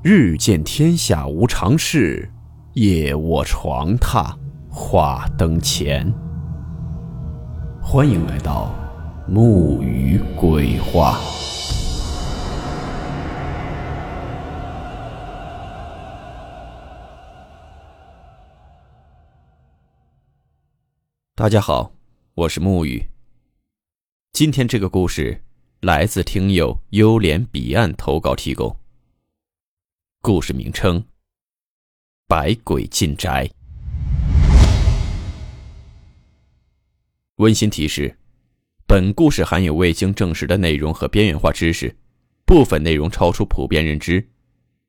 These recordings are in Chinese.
日见天下无常事，夜卧床榻话灯前。欢迎来到木鱼鬼话。大家好，我是木鱼。今天这个故事来自听友幽莲彼岸投稿提供。故事名称：百鬼进宅。温馨提示：本故事含有未经证实的内容和边缘化知识，部分内容超出普遍认知。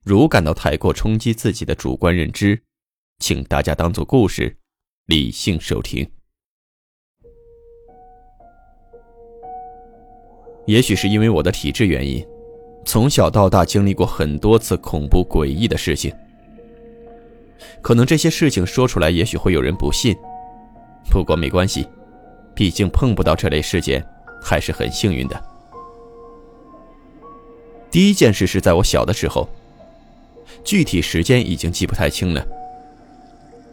如感到太过冲击自己的主观认知，请大家当做故事，理性收听。也许是因为我的体质原因。从小到大经历过很多次恐怖诡异的事情，可能这些事情说出来，也许会有人不信。不过没关系，毕竟碰不到这类事件，还是很幸运的。第一件事是在我小的时候，具体时间已经记不太清了。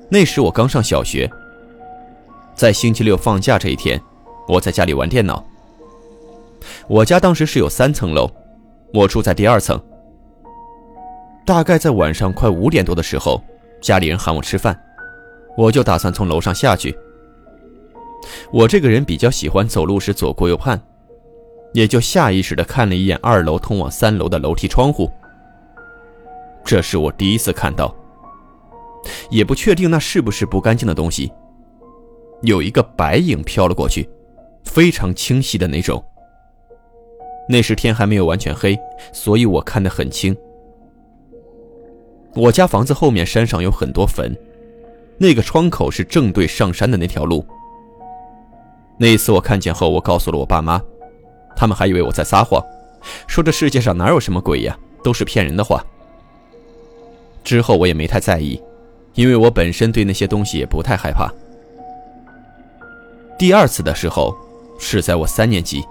那时我刚上小学，在星期六放假这一天，我在家里玩电脑。我家当时是有三层楼。我住在第二层。大概在晚上快五点多的时候，家里人喊我吃饭，我就打算从楼上下去。我这个人比较喜欢走路时左顾右盼，也就下意识地看了一眼二楼通往三楼的楼梯窗户。这是我第一次看到，也不确定那是不是不干净的东西。有一个白影飘了过去，非常清晰的那种。那时天还没有完全黑，所以我看得很清。我家房子后面山上有很多坟，那个窗口是正对上山的那条路。那一次我看见后，我告诉了我爸妈，他们还以为我在撒谎，说这世界上哪有什么鬼呀，都是骗人的话。之后我也没太在意，因为我本身对那些东西也不太害怕。第二次的时候，是在我三年级。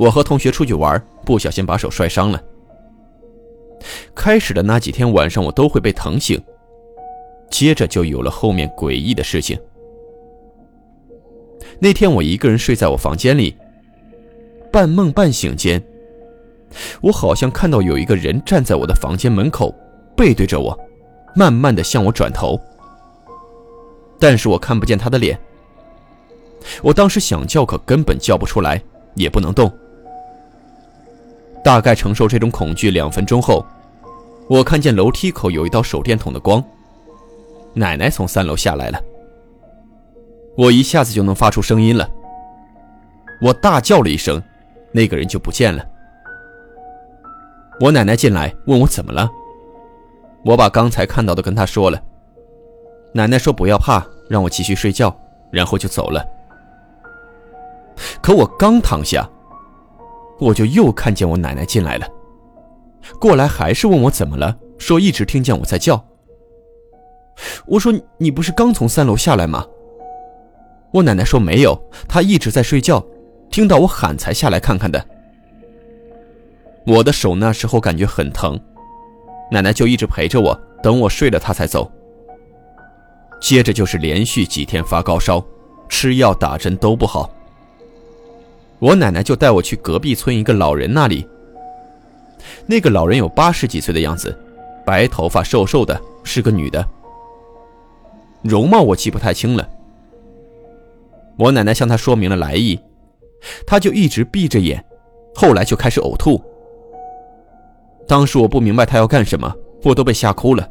我和同学出去玩，不小心把手摔伤了。开始的那几天晚上，我都会被疼醒，接着就有了后面诡异的事情。那天我一个人睡在我房间里，半梦半醒间，我好像看到有一个人站在我的房间门口，背对着我，慢慢的向我转头，但是我看不见他的脸。我当时想叫，可根本叫不出来。也不能动。大概承受这种恐惧两分钟后，我看见楼梯口有一道手电筒的光。奶奶从三楼下来了。我一下子就能发出声音了。我大叫了一声，那个人就不见了。我奶奶进来问我怎么了，我把刚才看到的跟她说了。奶奶说不要怕，让我继续睡觉，然后就走了。可我刚躺下，我就又看见我奶奶进来了，过来还是问我怎么了，说一直听见我在叫。我说你不是刚从三楼下来吗？我奶奶说没有，她一直在睡觉，听到我喊才下来看看的。我的手那时候感觉很疼，奶奶就一直陪着我，等我睡了她才走。接着就是连续几天发高烧，吃药打针都不好。我奶奶就带我去隔壁村一个老人那里。那个老人有八十几岁的样子，白头发，瘦瘦的，是个女的。容貌我记不太清了。我奶奶向他说明了来意，他就一直闭着眼，后来就开始呕吐。当时我不明白他要干什么，我都被吓哭了。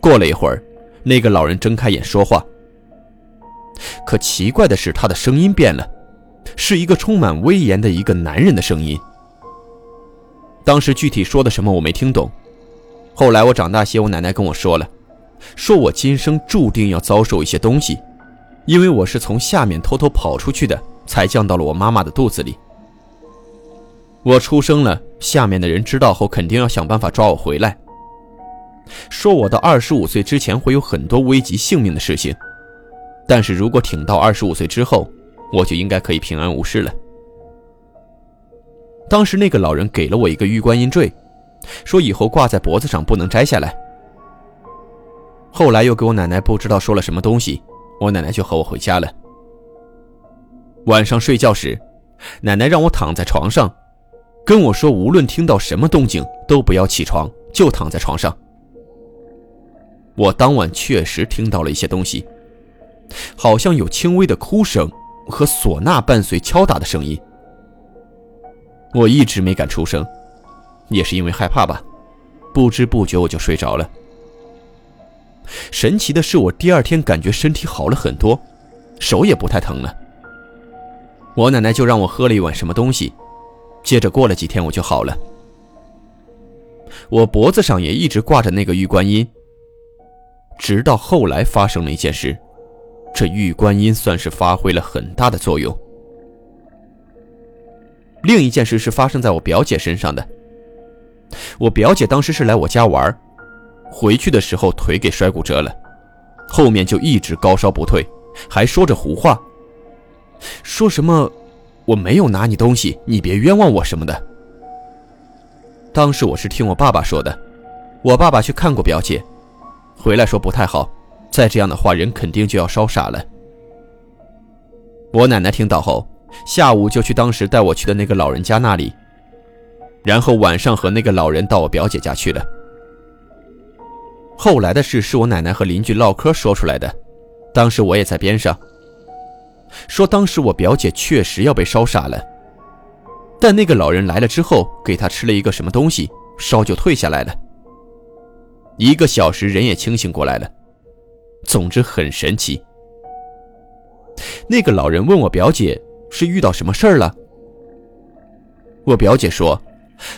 过了一会儿，那个老人睁开眼说话，可奇怪的是，他的声音变了。是一个充满威严的一个男人的声音。当时具体说的什么我没听懂，后来我长大些，我奶奶跟我说了，说我今生注定要遭受一些东西，因为我是从下面偷偷跑出去的，才降到了我妈妈的肚子里。我出生了，下面的人知道后肯定要想办法抓我回来，说我到二十五岁之前会有很多危及性命的事情，但是如果挺到二十五岁之后。我就应该可以平安无事了。当时那个老人给了我一个玉观音坠，说以后挂在脖子上不能摘下来。后来又给我奶奶不知道说了什么东西，我奶奶就和我回家了。晚上睡觉时，奶奶让我躺在床上，跟我说无论听到什么动静都不要起床，就躺在床上。我当晚确实听到了一些东西，好像有轻微的哭声和唢呐伴随敲打的声音。我一直没敢出声，也是因为害怕吧。不知不觉我就睡着了。神奇的是，我第二天感觉身体好了很多，手也不太疼了。我奶奶就让我喝了一碗什么东西，接着过了几天我就好了。我脖子上也一直挂着那个玉观音。直到后来发生了一件事，这玉观音算是发挥了很大的作用。另一件事是发生在我表姐身上的。我表姐当时是来我家玩，回去的时候腿给摔骨折了，后面就一直高烧不退，还说着胡话，说什么我没有拿你东西，你别冤枉我什么的。当时我是听我爸爸说的，我爸爸去看过表姐，回来说不太好，再这样的话人肯定就要烧傻了。我奶奶听到后。下午就去当时带我去的那个老人家那里，然后晚上和那个老人到我表姐家去了。后来的事是我奶奶和邻居唠嗑说出来的，当时我也在边上。说当时我表姐确实要被烧傻了，但那个老人来了之后，给她吃了一个什么东西，烧就退下来了。一个小时人也清醒过来了，总之很神奇。那个老人问我表姐。是遇到什么事儿了？我表姐说，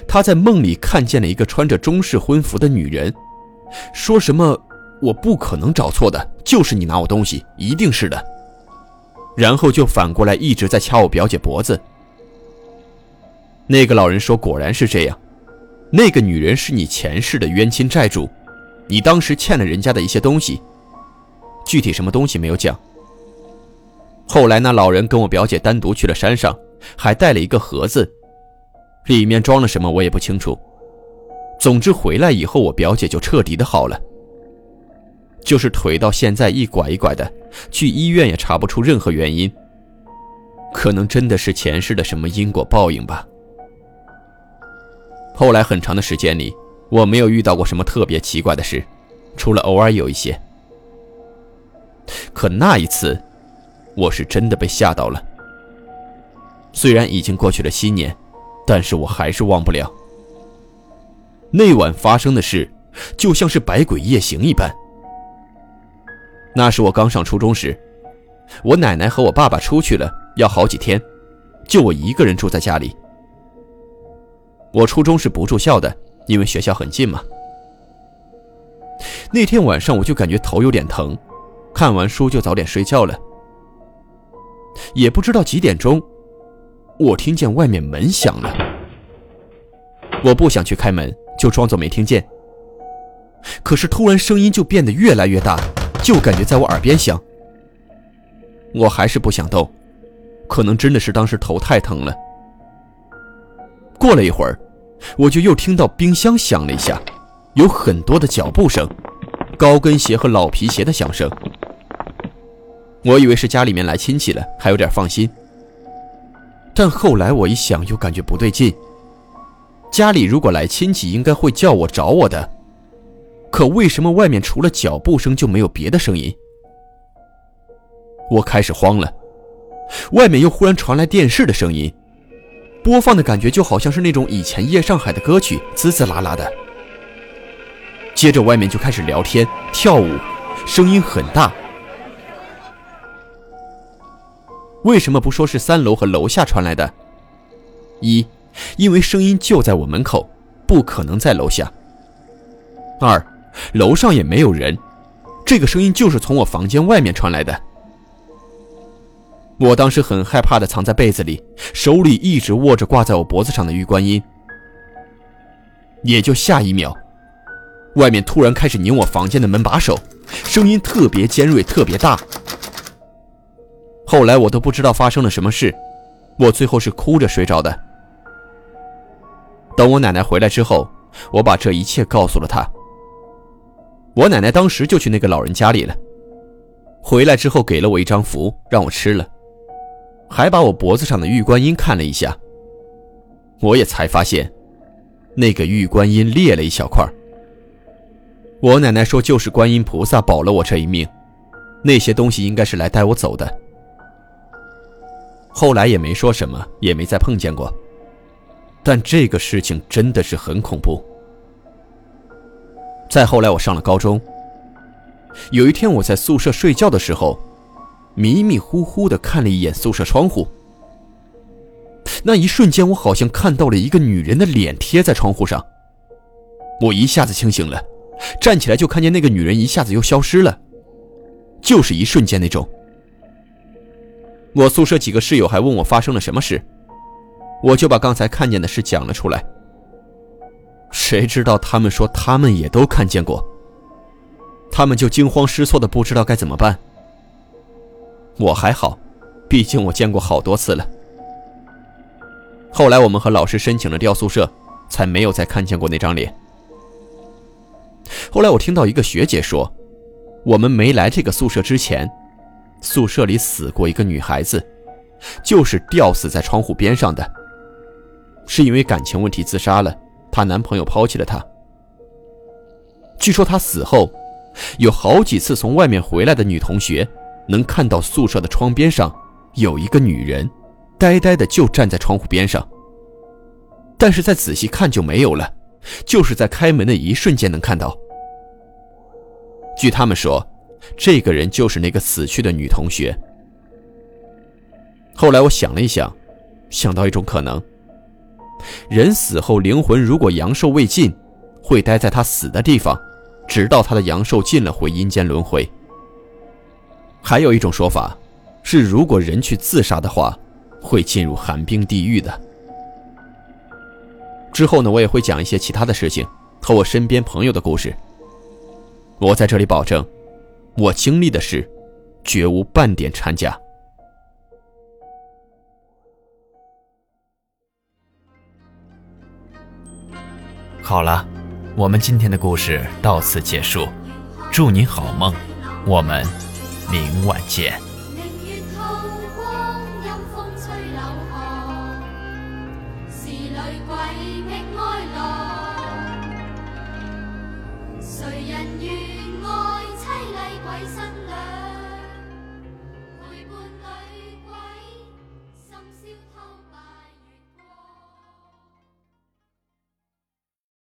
她在梦里看见了一个穿着中式婚服的女人，说什么“我不可能找错的，就是你拿我东西，一定是的。”然后就反过来一直在掐我表姐脖子。那个老人说：“果然是这样，那个女人是你前世的冤亲债主，你当时欠了人家的一些东西，具体什么东西没有讲。”后来，那老人跟我表姐单独去了山上，还带了一个盒子，里面装了什么我也不清楚。总之，回来以后我表姐就彻底的好了，就是腿到现在一拐一拐的，去医院也查不出任何原因。可能真的是前世的什么因果报应吧。后来很长的时间里，我没有遇到过什么特别奇怪的事，除了偶尔有一些。可那一次。我是真的被吓到了。虽然已经过去了七年，但是我还是忘不了那晚发生的事，就像是百鬼夜行一般。那是我刚上初中时，我奶奶和我爸爸出去了，要好几天，就我一个人住在家里。我初中是不住校的，因为学校很近嘛。那天晚上我就感觉头有点疼，看完书就早点睡觉了。也不知道几点钟，我听见外面门响了。我不想去开门，就装作没听见。可是突然声音就变得越来越大，就感觉在我耳边响。我还是不想动，可能真的是当时头太疼了。过了一会儿，我就又听到冰箱响了一下，有很多的脚步声，高跟鞋和老皮鞋的响声。我以为是家里面来亲戚了，还有点放心。但后来我一想，又感觉不对劲。家里如果来亲戚，应该会叫我找我的，可为什么外面除了脚步声就没有别的声音？我开始慌了。外面又忽然传来电视的声音，播放的感觉就好像是那种以前夜上海的歌曲，滋滋啦啦的。接着外面就开始聊天、跳舞，声音很大。为什么不说是三楼和楼下传来的？一，因为声音就在我门口，不可能在楼下。二，楼上也没有人，这个声音就是从我房间外面传来的。我当时很害怕的藏在被子里，手里一直握着挂在我脖子上的玉观音。也就下一秒，外面突然开始拧我房间的门把手，声音特别尖锐，特别大。后来我都不知道发生了什么事，我最后是哭着睡着的。等我奶奶回来之后，我把这一切告诉了她。我奶奶当时就去那个老人家里了，回来之后给了我一张符，让我吃了，还把我脖子上的玉观音看了一下。我也才发现，那个玉观音裂了一小块。我奶奶说，就是观音菩萨保了我这一命，那些东西应该是来带我走的。后来也没说什么，也没再碰见过。但这个事情真的是很恐怖。再后来，我上了高中。有一天，我在宿舍睡觉的时候，迷迷糊糊的看了一眼宿舍窗户。那一瞬间，我好像看到了一个女人的脸贴在窗户上。我一下子清醒了，站起来就看见那个女人一下子又消失了，就是一瞬间那种。我宿舍几个室友还问我发生了什么事。我就把刚才看见的事讲了出来。谁知道他们说他们也都看见过，他们就惊慌失措的不知道该怎么办。我还好，毕竟我见过好多次了。后来我们和老师申请了调宿舍，才没有再看见过那张脸。后来我听到一个学姐说，我们没来这个宿舍之前，宿舍里死过一个女孩子，就是吊死在窗户边上的。是因为感情问题自杀了，她男朋友抛弃了她。据说她死后，有好几次从外面回来的女同学，能看到宿舍的窗边上有一个女人，呆呆的就站在窗户边上。但是再仔细看就没有了，就是在开门的一瞬间能看到。据他们说，这个人就是那个死去的女同学。后来我想了一想，想到一种可能。人死后，灵魂如果阳寿未尽，会待在他死的地方，直到他的阳寿尽了，回阴间轮回。还有一种说法，是如果人去自杀的话，会进入寒冰地狱的。之后呢，我也会讲一些其他的事情和我身边朋友的故事。我在这里保证，我经历的事，绝无半点掺假。好了，我们今天的故事到此结束，祝您好梦，我们明晚见。